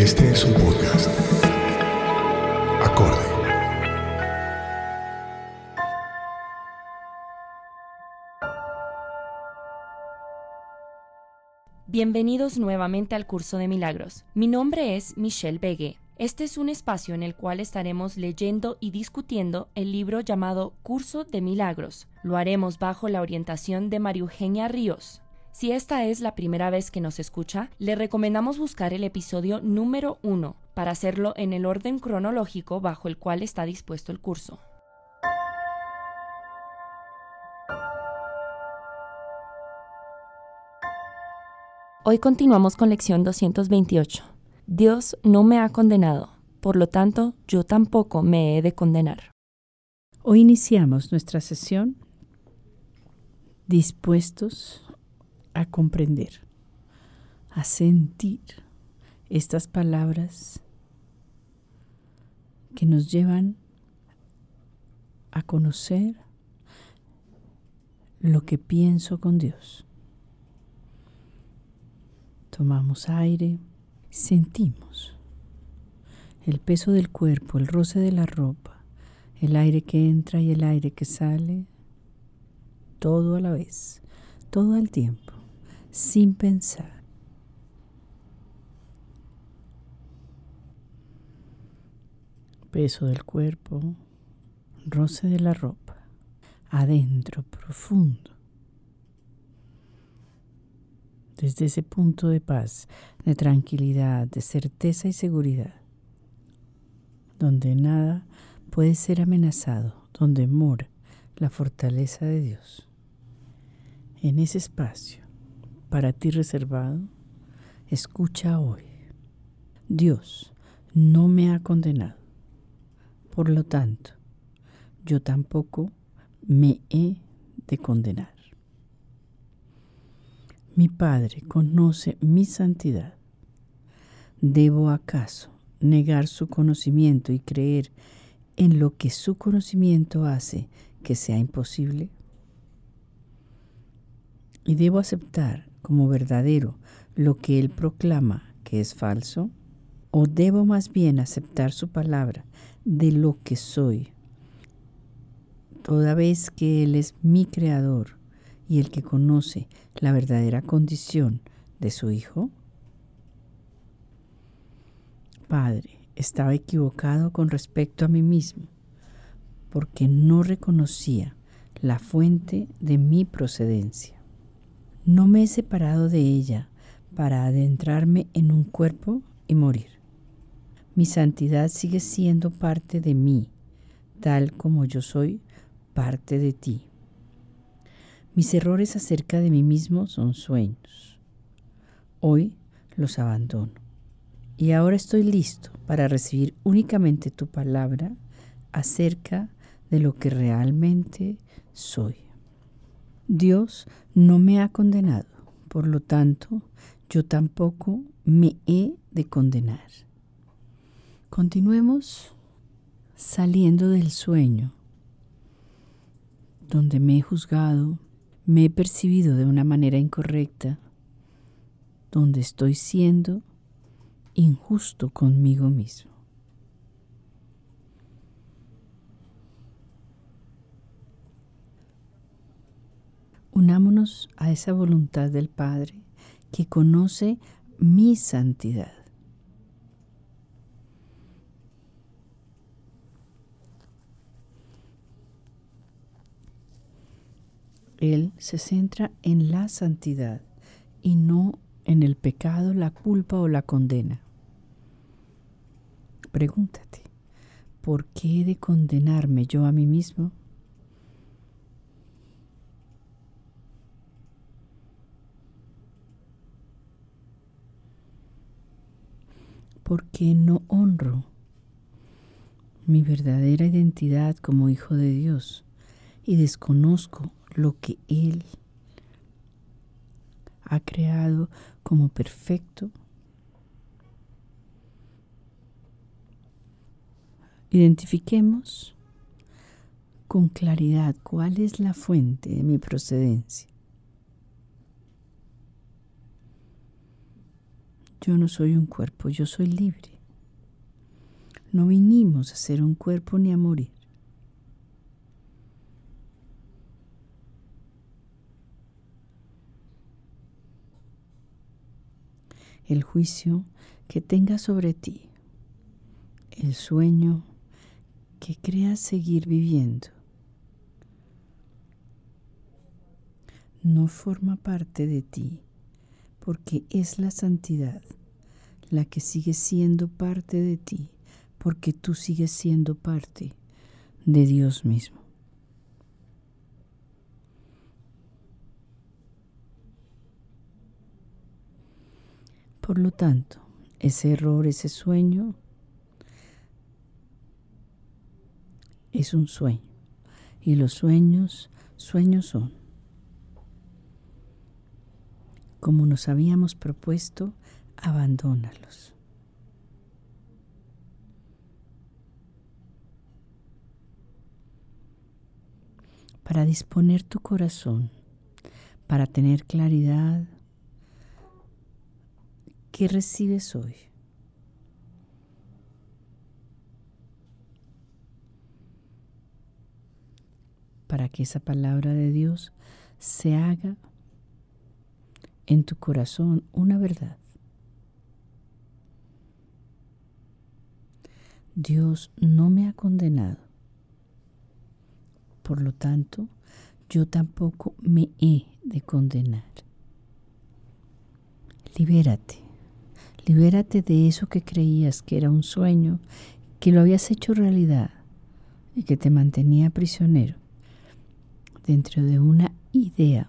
Este es un podcast. Acorde. Bienvenidos nuevamente al curso de milagros. Mi nombre es Michelle Begue. Este es un espacio en el cual estaremos leyendo y discutiendo el libro llamado Curso de Milagros. Lo haremos bajo la orientación de María Eugenia Ríos. Si esta es la primera vez que nos escucha, le recomendamos buscar el episodio número 1 para hacerlo en el orden cronológico bajo el cual está dispuesto el curso. Hoy continuamos con lección 228. Dios no me ha condenado, por lo tanto yo tampoco me he de condenar. Hoy iniciamos nuestra sesión dispuestos a comprender, a sentir estas palabras que nos llevan a conocer lo que pienso con Dios. Tomamos aire, sentimos el peso del cuerpo, el roce de la ropa, el aire que entra y el aire que sale, todo a la vez, todo el tiempo, sin pensar. Peso del cuerpo, roce de la ropa, adentro, profundo desde ese punto de paz, de tranquilidad, de certeza y seguridad, donde nada puede ser amenazado, donde mora la fortaleza de Dios. En ese espacio, para ti reservado, escucha hoy. Dios no me ha condenado. Por lo tanto, yo tampoco me he de condenar. Mi Padre conoce mi santidad. ¿Debo acaso negar su conocimiento y creer en lo que su conocimiento hace que sea imposible? ¿Y debo aceptar como verdadero lo que Él proclama que es falso? ¿O debo más bien aceptar su palabra de lo que soy, toda vez que Él es mi creador y el que conoce la verdadera condición de su hijo? Padre, estaba equivocado con respecto a mí mismo, porque no reconocía la fuente de mi procedencia. No me he separado de ella para adentrarme en un cuerpo y morir. Mi santidad sigue siendo parte de mí, tal como yo soy parte de ti. Mis errores acerca de mí mismo son sueños. Hoy los abandono. Y ahora estoy listo para recibir únicamente tu palabra acerca de lo que realmente soy. Dios no me ha condenado, por lo tanto, yo tampoco me he de condenar. Continuemos saliendo del sueño, donde me he juzgado, me he percibido de una manera incorrecta, donde estoy siendo injusto conmigo mismo. Unámonos a esa voluntad del Padre que conoce mi santidad. Él se centra en la santidad y no en el pecado, la culpa o la condena. Pregúntate, ¿por qué he de condenarme yo a mí mismo? ¿Por qué no honro mi verdadera identidad como hijo de Dios y desconozco lo que Él ha creado como perfecto. Identifiquemos con claridad cuál es la fuente de mi procedencia. Yo no soy un cuerpo, yo soy libre. No vinimos a ser un cuerpo ni a morir. el juicio que tenga sobre ti, el sueño que creas seguir viviendo. No forma parte de ti porque es la santidad la que sigue siendo parte de ti porque tú sigues siendo parte de Dios mismo. Por lo tanto, ese error, ese sueño, es un sueño. Y los sueños, sueños son. Como nos habíamos propuesto, abandónalos. Para disponer tu corazón, para tener claridad, ¿Qué recibes hoy? Para que esa palabra de Dios se haga en tu corazón una verdad. Dios no me ha condenado. Por lo tanto, yo tampoco me he de condenar. Libérate. Libérate de eso que creías que era un sueño, que lo habías hecho realidad y que te mantenía prisionero dentro de una idea.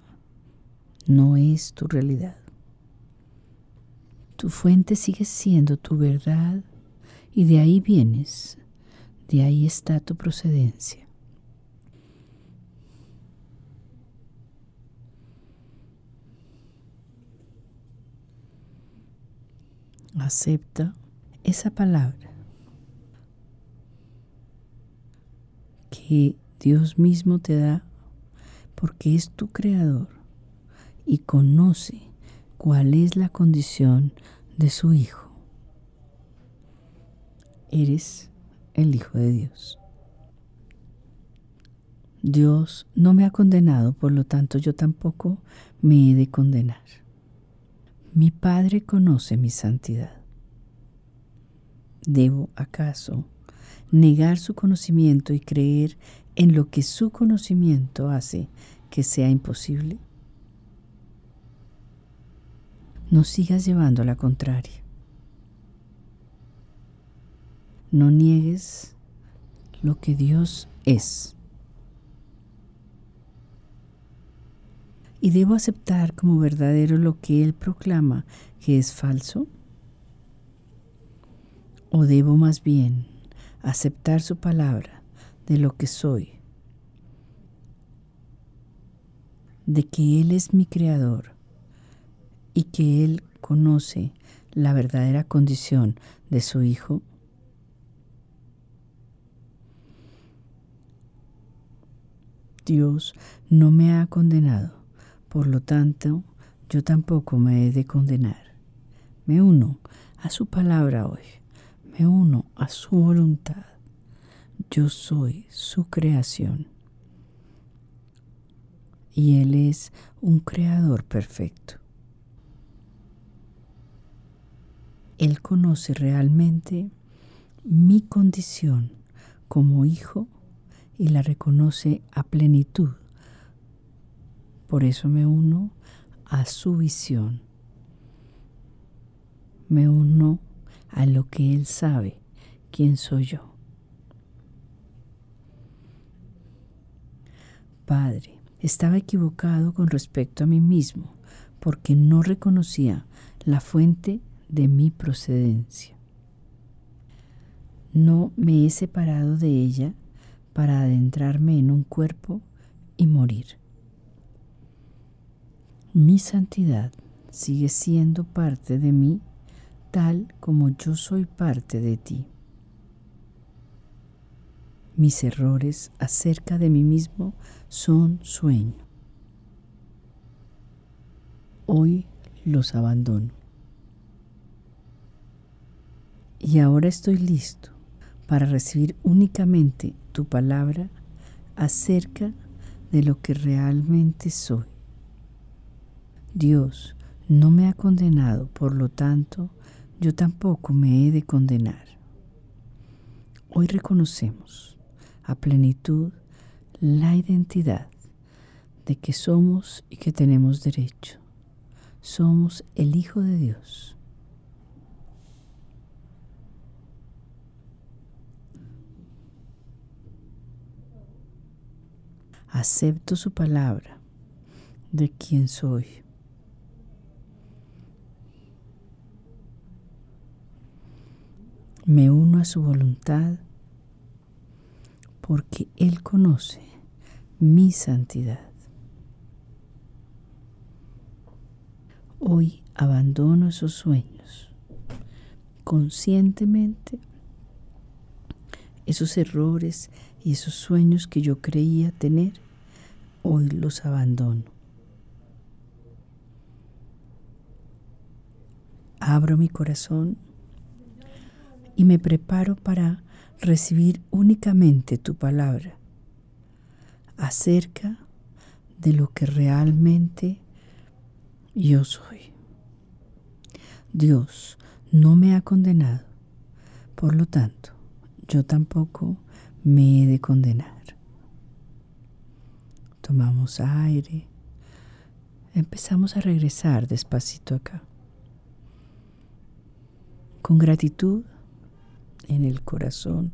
No es tu realidad. Tu fuente sigue siendo tu verdad y de ahí vienes, de ahí está tu procedencia. acepta esa palabra que Dios mismo te da porque es tu creador y conoce cuál es la condición de su hijo. Eres el hijo de Dios. Dios no me ha condenado, por lo tanto yo tampoco me he de condenar. Mi Padre conoce mi santidad. ¿Debo acaso negar su conocimiento y creer en lo que su conocimiento hace que sea imposible? No sigas llevando la contraria. No niegues lo que Dios es. y debo aceptar como verdadero lo que Él proclama que es falso? ¿O debo más bien aceptar su palabra de lo que soy? De que Él es mi creador y que Él conoce la verdadera condición de su Hijo? Dios no me ha condenado por lo tanto, yo tampoco me he de condenar. Me uno a su palabra hoy. Me uno a su voluntad. Yo soy su creación. y Él es un creador perfecto. Él conoce realmente mi condición como hijo y la reconoce a plenitud. Por eso me uno a su visión. Me uno a lo que Él sabe, quién soy yo. Padre, estaba equivocado con respecto a mí mismo porque no reconocía la fuente de mi procedencia. No me he separado de ella para adentrarme en un cuerpo y morir. Mi santidad sigue siendo parte de mí tal como yo soy parte de ti. Mis errores acerca de mí mismo son sueño. Hoy los abandono. Y ahora estoy listo para recibir únicamente tu palabra acerca de lo que realmente soy. Dios no me ha condenado, por lo tanto, yo tampoco me he de condenar. Hoy reconocemos a plenitud la identidad de que somos y que tenemos derecho. Somos el Hijo de Dios. Acepto su palabra de quien soy. Me uno a su voluntad porque Él conoce mi santidad. Hoy abandono esos sueños conscientemente, esos errores y esos sueños que yo creía tener, hoy los abandono. Abro mi corazón y me preparo para recibir únicamente tu palabra acerca de lo que realmente yo soy. Dios no me ha condenado, por lo tanto, yo tampoco me he de condenar. Tomamos aire, empezamos a regresar despacito acá. Con gratitud en el corazón,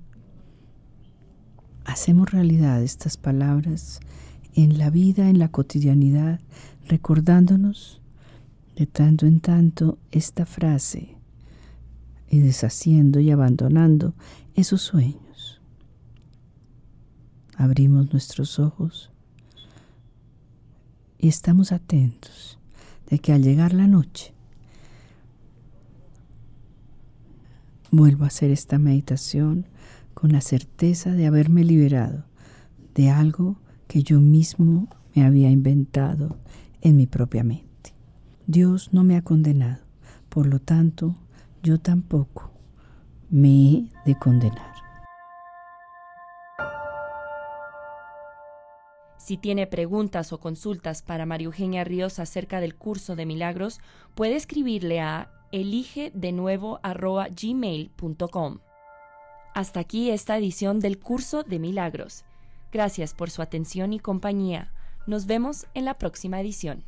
hacemos realidad estas palabras en la vida, en la cotidianidad, recordándonos de tanto en tanto esta frase y deshaciendo y abandonando esos sueños. Abrimos nuestros ojos y estamos atentos de que al llegar la noche vuelvo a hacer esta meditación con la certeza de haberme liberado de algo que yo mismo me había inventado en mi propia mente. Dios no me ha condenado, por lo tanto, yo tampoco me he de condenar. Si tiene preguntas o consultas para María Eugenia Ríos acerca del curso de milagros, puede escribirle a eligedenuevo.gmail.com. Hasta aquí esta edición del curso de milagros. Gracias por su atención y compañía. Nos vemos en la próxima edición.